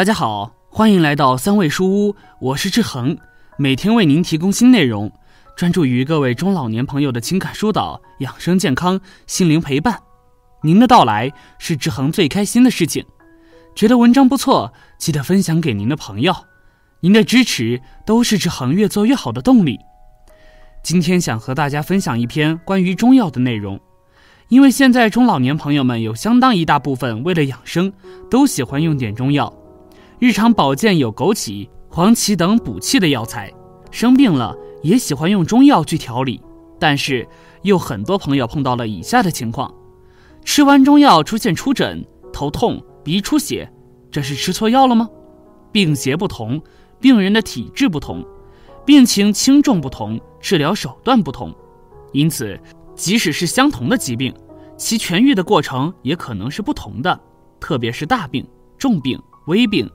大家好，欢迎来到三味书屋，我是志恒，每天为您提供新内容，专注于各位中老年朋友的情感疏导、养生健康、心灵陪伴。您的到来是志恒最开心的事情。觉得文章不错，记得分享给您的朋友。您的支持都是志恒越做越好的动力。今天想和大家分享一篇关于中药的内容，因为现在中老年朋友们有相当一大部分为了养生，都喜欢用点中药。日常保健有枸杞、黄芪等补气的药材，生病了也喜欢用中药去调理。但是，又很多朋友碰到了以下的情况：吃完中药出现出疹、头痛、鼻出血，这是吃错药了吗？病邪不同，病人的体质不同。病情轻重不同，治疗手段不同，因此，即使是相同的疾病，其痊愈的过程也可能是不同的。特别是大病、重病、危病，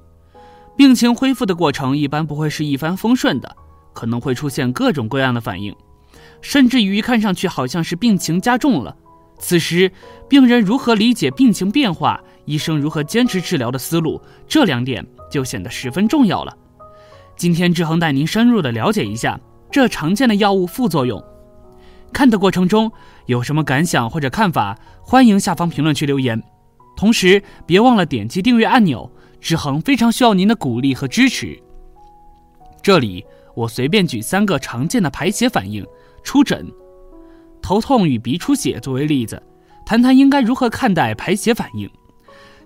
病情恢复的过程一般不会是一帆风顺的，可能会出现各种各样的反应，甚至于看上去好像是病情加重了。此时，病人如何理解病情变化，医生如何坚持治疗的思路，这两点就显得十分重要了。今天志恒带您深入的了解一下这常见的药物副作用。看的过程中有什么感想或者看法，欢迎下方评论区留言。同时别忘了点击订阅按钮，志恒非常需要您的鼓励和支持。这里我随便举三个常见的排血反应：出疹、头痛与鼻出血作为例子，谈谈应该如何看待排血反应。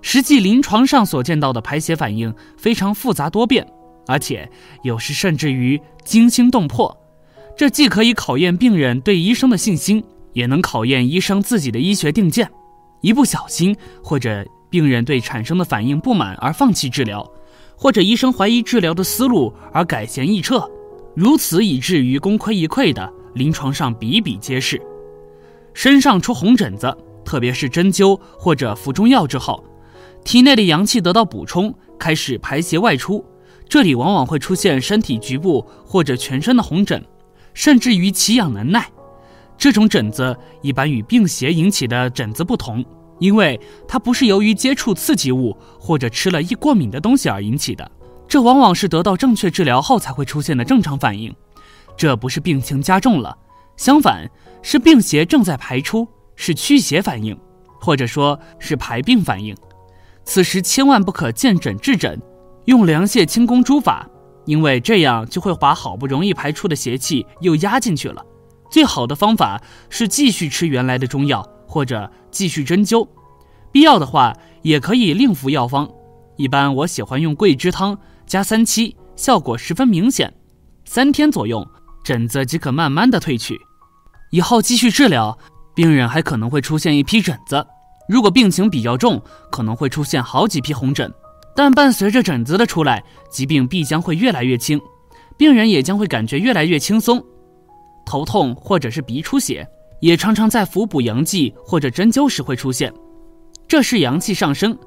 实际临床上所见到的排血反应非常复杂多变。而且有时甚至于惊心动魄，这既可以考验病人对医生的信心，也能考验医生自己的医学定见。一不小心，或者病人对产生的反应不满而放弃治疗，或者医生怀疑治疗的思路而改弦易辙，如此以至于功亏一篑的，临床上比比皆是。身上出红疹子，特别是针灸或者服中药之后，体内的阳气得到补充，开始排邪外出。这里往往会出现身体局部或者全身的红疹，甚至于奇痒难耐。这种疹子一般与病邪引起的疹子不同，因为它不是由于接触刺激物或者吃了易过敏的东西而引起的，这往往是得到正确治疗后才会出现的正常反应。这不是病情加重了，相反是病邪正在排出，是驱邪反应，或者说是排病反应。此时千万不可见诊治诊。用凉泻清宫诸法，因为这样就会把好不容易排出的邪气又压进去了。最好的方法是继续吃原来的中药，或者继续针灸，必要的话也可以另服药方。一般我喜欢用桂枝汤加三七，效果十分明显，三天左右疹子即可慢慢的退去。以后继续治疗，病人还可能会出现一批疹子，如果病情比较重，可能会出现好几批红疹。但伴随着疹子的出来，疾病必将会越来越轻，病人也将会感觉越来越轻松。头痛或者是鼻出血，也常常在服补阳剂或者针灸时会出现，这是阳气上升，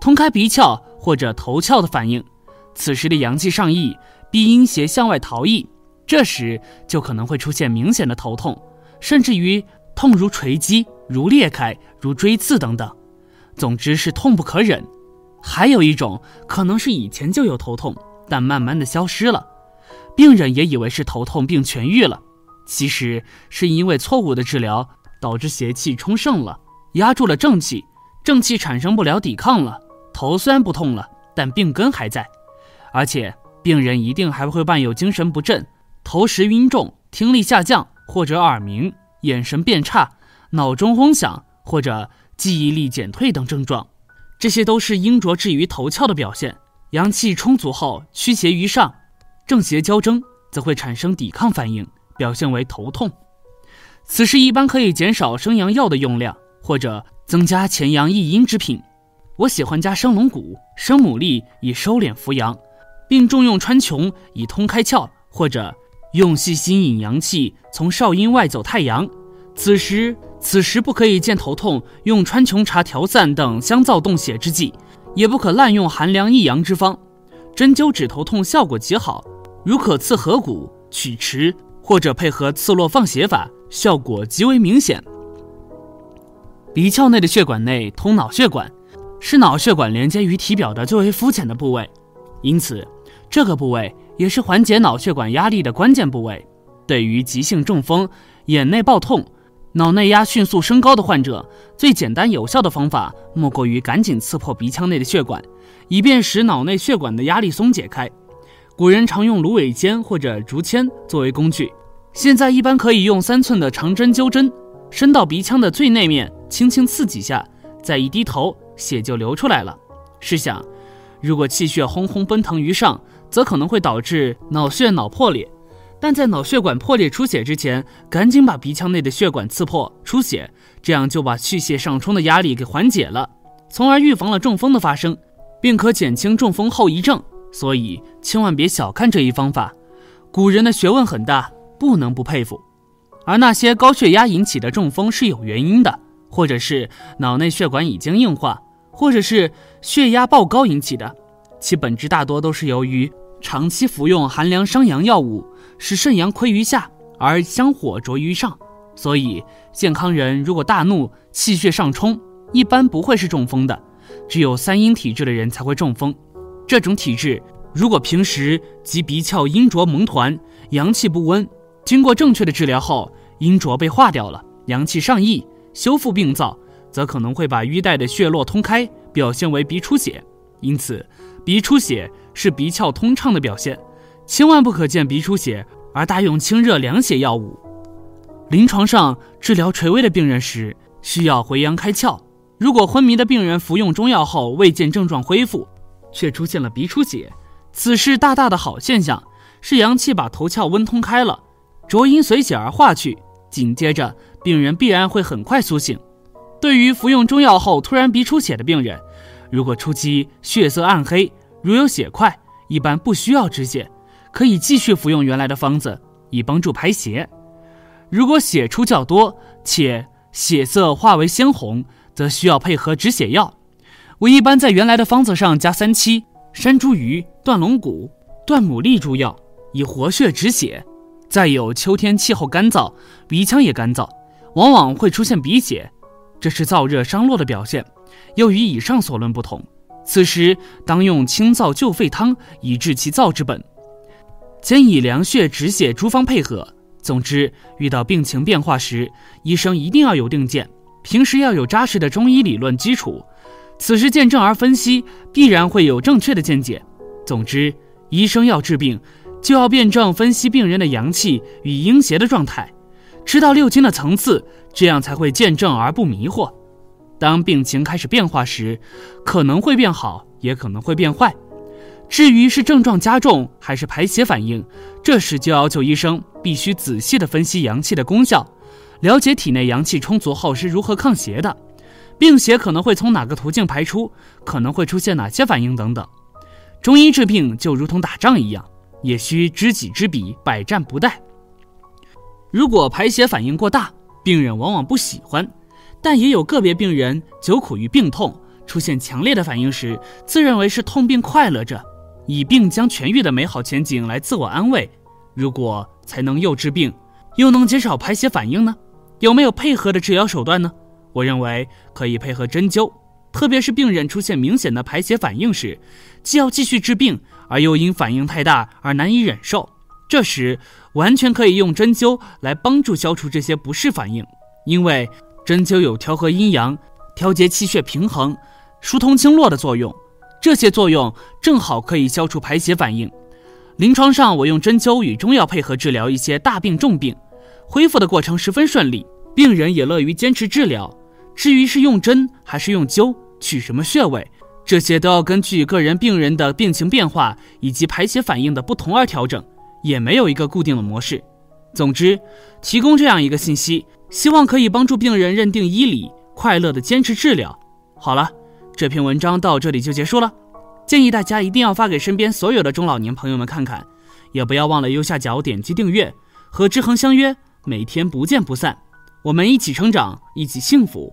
通开鼻窍或者头窍的反应。此时的阳气上溢，逼阴邪向外逃逸，这时就可能会出现明显的头痛，甚至于痛如锤击、如裂开、如锥刺等等，总之是痛不可忍。还有一种可能是以前就有头痛，但慢慢的消失了，病人也以为是头痛并痊愈了，其实是因为错误的治疗导致邪气充盛了，压住了正气，正气产生不了抵抗了，头虽然不痛了，但病根还在，而且病人一定还会伴有精神不振、头时晕重、听力下降或者耳鸣、眼神变差、脑中轰响或者记忆力减退等症状。这些都是阴浊滞于头窍的表现，阳气充足后驱邪于上，正邪交争则会产生抵抗反应，表现为头痛。此时一般可以减少生阳药的用量，或者增加潜阳益阴之品。我喜欢加生龙骨、生牡蛎以收敛扶阳，并重用川穹以通开窍，或者用细心引阳气从少阴外走太阳。此时。此时不可以见头痛用川穹茶调散等香皂动血之剂，也不可滥用寒凉益阳之方。针灸止头痛效果极好，如可刺合谷、曲池，或者配合刺络放血法，效果极为明显。鼻窍内的血管内通脑血管，是脑血管连接于体表的最为肤浅的部位，因此这个部位也是缓解脑血管压力的关键部位。对于急性中风、眼内爆痛、脑内压迅速升高的患者，最简单有效的方法莫过于赶紧刺破鼻腔内的血管，以便使脑内血管的压力松解开。古人常用芦苇尖或者竹签作为工具，现在一般可以用三寸的长针灸针，伸到鼻腔的最内面，轻轻刺几下，再一低头，血就流出来了。试想，如果气血轰轰奔腾于上，则可能会导致脑血脑破裂。但在脑血管破裂出血之前，赶紧把鼻腔内的血管刺破出血，这样就把气血上冲的压力给缓解了，从而预防了中风的发生，并可减轻中风后遗症。所以千万别小看这一方法，古人的学问很大，不能不佩服。而那些高血压引起的中风是有原因的，或者是脑内血管已经硬化，或者是血压爆高引起的，其本质大多都是由于长期服用寒凉伤阳药物。使肾阳亏于下，而香火浊于上，所以健康人如果大怒，气血上冲，一般不会是中风的。只有三阴体质的人才会中风。这种体质如果平时及鼻窍阴浊蒙团，阳气不温，经过正确的治疗后，阴浊被化掉了，阳气上溢，修复病灶，则可能会把淤带的血络通开，表现为鼻出血。因此，鼻出血是鼻窍通畅的表现。千万不可见鼻出血而大用清热凉血药物。临床上治疗垂危的病人时，需要回阳开窍。如果昏迷的病人服用中药后未见症状恢复，却出现了鼻出血，此是大大的好现象，是阳气把头窍温通开了，浊阴随血而化去。紧接着，病人必然会很快苏醒。对于服用中药后突然鼻出血的病人，如果初期血色暗黑，如有血块，一般不需要止血。可以继续服用原来的方子，以帮助排邪。如果血出较多，且血色化为鲜红，则需要配合止血药。我一般在原来的方子上加三七、山茱萸、断龙骨、断牡蛎诸药，以活血止血。再有秋天气候干燥，鼻腔也干燥，往往会出现鼻血，这是燥热伤络的表现，又与以上所论不同。此时当用清燥救肺汤，以治其燥之本。兼以凉血止血诸方配合。总之，遇到病情变化时，医生一定要有定见，平时要有扎实的中医理论基础。此时见证而分析，必然会有正确的见解。总之，医生要治病，就要辩证分析病人的阳气与阴邪的状态，知道六经的层次，这样才会见证而不迷惑。当病情开始变化时，可能会变好，也可能会变坏。至于是症状加重还是排邪反应，这时就要求医生必须仔细的分析阳气的功效，了解体内阳气充足后是如何抗邪的，病邪可能会从哪个途径排出，可能会出现哪些反应等等。中医治病就如同打仗一样，也需知己知彼，百战不殆。如果排邪反应过大，病人往往不喜欢，但也有个别病人久苦于病痛，出现强烈的反应时，自认为是痛并快乐着。以病将痊愈的美好前景来自我安慰，如果才能又治病，又能减少排邪反应呢？有没有配合的治疗手段呢？我认为可以配合针灸，特别是病人出现明显的排血反应时，既要继续治病，而又因反应太大而难以忍受，这时完全可以用针灸来帮助消除这些不适反应，因为针灸有调和阴阳、调节气血平衡、疏通经络的作用。这些作用正好可以消除排血反应。临床上，我用针灸与中药配合治疗一些大病重病，恢复的过程十分顺利，病人也乐于坚持治疗。至于是用针还是用灸，取什么穴位，这些都要根据个人病人的病情变化以及排血反应的不同而调整，也没有一个固定的模式。总之，提供这样一个信息，希望可以帮助病人认定医理，快乐的坚持治疗。好了。这篇文章到这里就结束了，建议大家一定要发给身边所有的中老年朋友们看看，也不要忘了右下角点击订阅，和志恒相约，每天不见不散，我们一起成长，一起幸福。